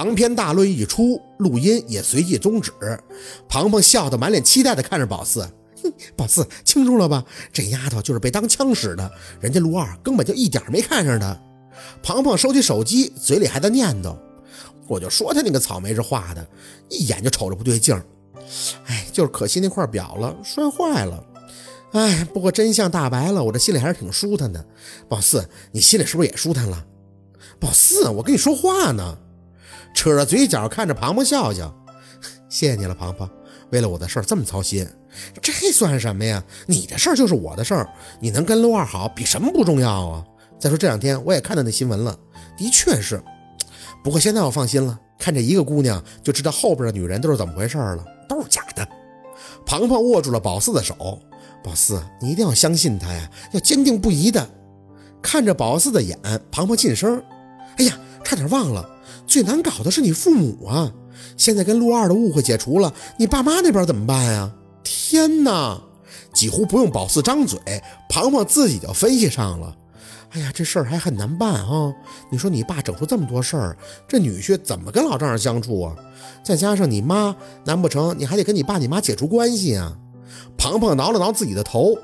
长篇大论一出，录音也随即终止。庞庞笑得满脸期待地看着宝四：“哼，宝四清楚了吧？这丫头就是被当枪使的，人家陆二根本就一点没看上她。”庞庞收起手机，嘴里还在念叨：“我就说他那个草莓是画的，一眼就瞅着不对劲儿。哎，就是可惜那块表了，摔坏了。哎，不过真相大白了，我这心里还是挺舒坦的。宝四，你心里是不是也舒坦了？”宝四，我跟你说话呢，扯着嘴角看着庞庞笑笑，谢谢你了，庞庞，为了我的事儿这么操心，这算什么呀？你的事儿就是我的事儿，你能跟陆二好，比什么不重要啊？再说这两天我也看到那新闻了，的确是，不过现在我放心了，看这一个姑娘就知道后边的女人都是怎么回事了，都是假的。庞庞握住了宝四的手，宝四，你一定要相信他呀，要坚定不移的看着宝四的眼，庞庞噤声。哎呀，差点忘了，最难搞的是你父母啊！现在跟陆二的误会解除了，你爸妈那边怎么办呀？天哪，几乎不用宝四张嘴，庞庞自己就分析上了。哎呀，这事儿还很难办啊！你说你爸整出这么多事儿，这女婿怎么跟老丈人相处啊？再加上你妈，难不成你还得跟你爸你妈解除关系啊？庞庞挠了挠自己的头，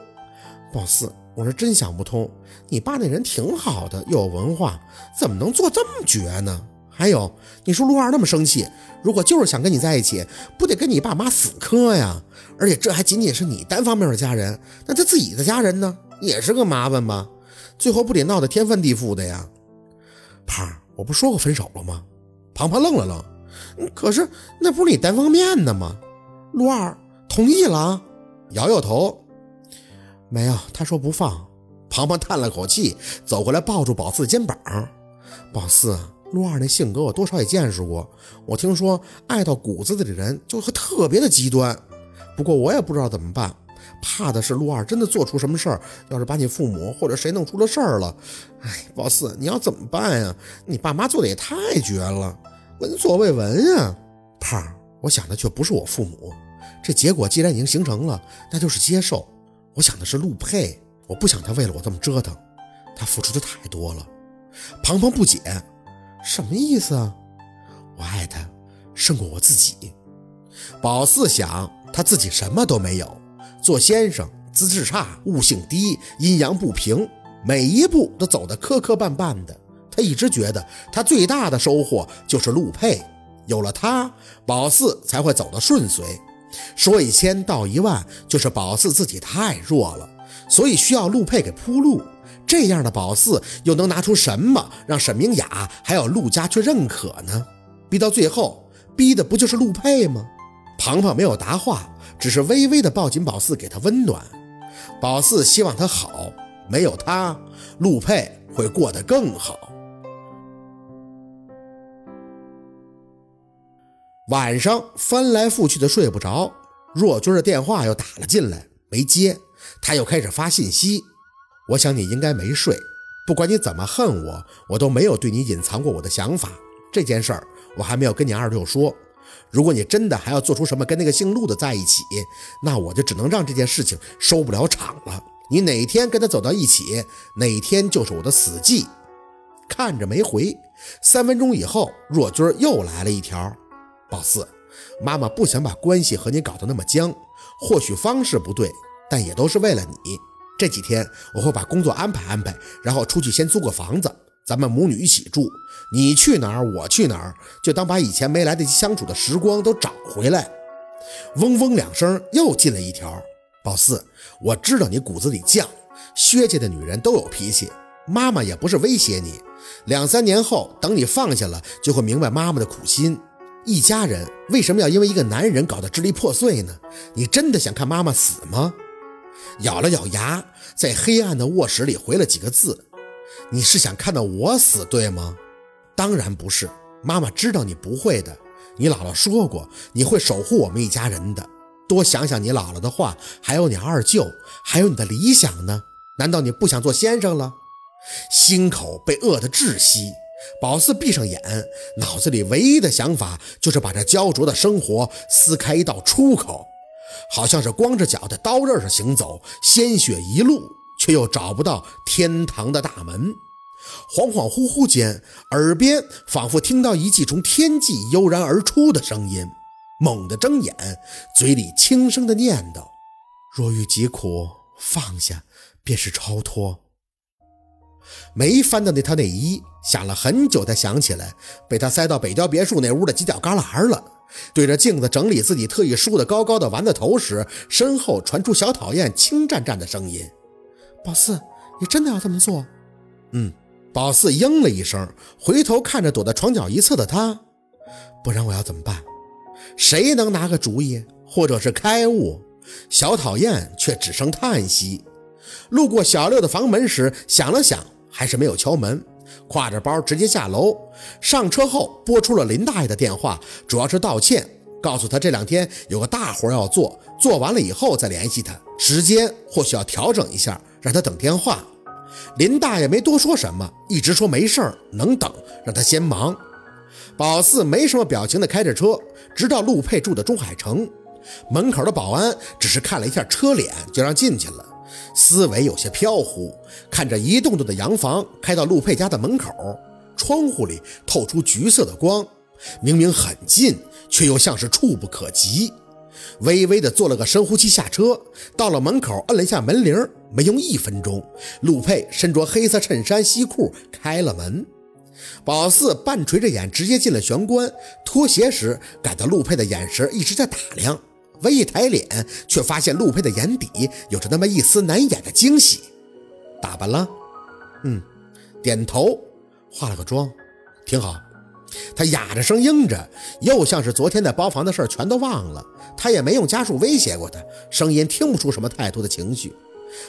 宝四。我是真想不通，你爸那人挺好的，又有文化，怎么能做这么绝呢？还有，你说陆二那么生气，如果就是想跟你在一起，不得跟你爸妈死磕呀？而且这还仅仅是你单方面的家人，那他自己的家人呢，也是个麻烦吧？最后不得闹得天翻地覆的呀？胖，我不说过分手了吗？庞庞愣了愣，可是那不是你单方面的吗？陆二同意了，摇摇头。没有，他说不放。庞庞叹了口气，走过来抱住宝四肩膀。宝四，陆二那性格我多少也见识过。我听说爱到骨子里的人就会特别的极端。不过我也不知道怎么办，怕的是陆二真的做出什么事儿，要是把你父母或者谁弄出了事儿了，哎，宝四你要怎么办呀？你爸妈做的也太绝了，闻所未闻呀。胖，我想的却不是我父母。这结果既然已经形成了，那就是接受。我想的是陆佩，我不想他为了我这么折腾，他付出的太多了。庞庞不解，什么意思啊？我爱他胜过我自己。宝四想，他自己什么都没有，做先生资质差，悟性低，阴阳不平，每一步都走得磕磕绊绊的。他一直觉得他最大的收获就是陆佩，有了他，宝四才会走得顺遂。说一千道一万，就是宝四自己太弱了，所以需要陆佩给铺路。这样的宝四又能拿出什么让沈明雅还有陆家去认可呢？逼到最后，逼的不就是陆佩吗？庞庞没有答话，只是微微的抱紧宝四，给他温暖。宝四希望他好，没有他，陆佩会过得更好。晚上翻来覆去的睡不着，若君的电话又打了进来，没接，他又开始发信息。我想你应该没睡，不管你怎么恨我，我都没有对你隐藏过我的想法。这件事儿我还没有跟你二舅说。如果你真的还要做出什么跟那个姓陆的在一起，那我就只能让这件事情收不了场了。你哪天跟他走到一起，哪天就是我的死忌。看着没回，三分钟以后，若君又来了一条。宝四，妈妈不想把关系和你搞得那么僵，或许方式不对，但也都是为了你。这几天我会把工作安排安排，然后出去先租个房子，咱们母女一起住。你去哪儿，我去哪儿，就当把以前没来得及相处的时光都找回来。嗡嗡两声，又进了一条。宝四，我知道你骨子里犟，薛家的女人都有脾气，妈妈也不是威胁你。两三年后，等你放下了，就会明白妈妈的苦心。一家人为什么要因为一个男人搞得支离破碎呢？你真的想看妈妈死吗？咬了咬牙，在黑暗的卧室里回了几个字：“你是想看到我死，对吗？”当然不是，妈妈知道你不会的。你姥姥说过，你会守护我们一家人的。多想想你姥姥的话，还有你二舅，还有你的理想呢？难道你不想做先生了？心口被饿得窒息。宝四闭上眼，脑子里唯一的想法就是把这焦灼的生活撕开一道出口，好像是光着脚在刀刃上行走，鲜血一路，却又找不到天堂的大门。恍恍惚惚间，耳边仿佛听到一记从天际悠然而出的声音，猛地睁眼，嘴里轻声的念叨：“若遇疾苦，放下便是超脱。”没翻到那套内衣，想了很久才想起来，被他塞到北郊别墅那屋的犄角旮旯了。对着镜子整理自己特意梳的高高的丸子头时，身后传出小讨厌轻颤颤的声音：“宝四，你真的要这么做？”“嗯。”宝四应了一声，回头看着躲在床角一侧的他：“不然我要怎么办？谁能拿个主意，或者是开悟？”小讨厌却只剩叹息。路过小六的房门时，想了想，还是没有敲门。挎着包直接下楼，上车后拨出了林大爷的电话，主要是道歉，告诉他这两天有个大活要做，做完了以后再联系他，时间或许要调整一下，让他等电话。林大爷没多说什么，一直说没事儿，能等，让他先忙。宝四没什么表情的开着车，直到陆佩住的中海城门口的保安只是看了一下车脸，就让进去了。思维有些飘忽，看着一栋栋的洋房开到陆佩家的门口，窗户里透出橘色的光，明明很近，却又像是触不可及。微微的做了个深呼吸，下车，到了门口，摁了一下门铃，没用一分钟，陆佩身着黑色衬衫西裤开了门。宝四半垂着眼，直接进了玄关，脱鞋时感到陆佩的眼神一直在打量。微一抬脸，却发现陆佩的眼底有着那么一丝难掩的惊喜。打扮了，嗯，点头，化了个妆，挺好。他哑着声应着，又像是昨天在包房的事全都忘了。他也没用家属威胁过他，声音听不出什么太多的情绪。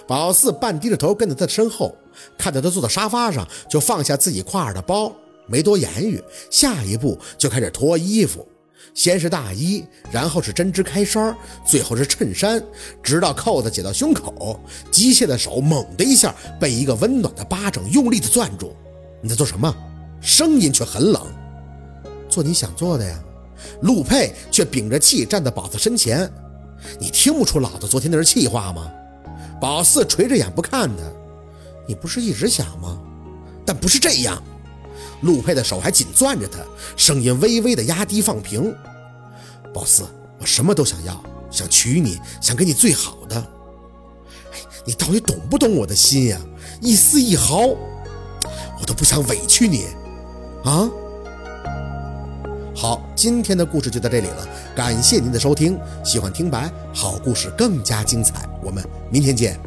宝四半低着头跟在他的身后，看到他坐在沙发上，就放下自己挎着的包，没多言语，下一步就开始脱衣服。先是大衣，然后是针织开衫，最后是衬衫，直到扣子解到胸口，机械的手猛的一下被一个温暖的巴掌用力的攥住。你在做什么？声音却很冷。做你想做的呀。陆佩却屏着气站在宝四身前。你听不出老子昨天那是气话吗？宝四垂着眼不看他。你不是一直想吗？但不是这样。陆佩的手还紧攥着他，声音微微的压低放平。宝四，我什么都想要，想娶你，想给你最好的。哎，你到底懂不懂我的心呀？一丝一毫，我都不想委屈你，啊？好，今天的故事就到这里了，感谢您的收听。喜欢听白好故事更加精彩，我们明天见。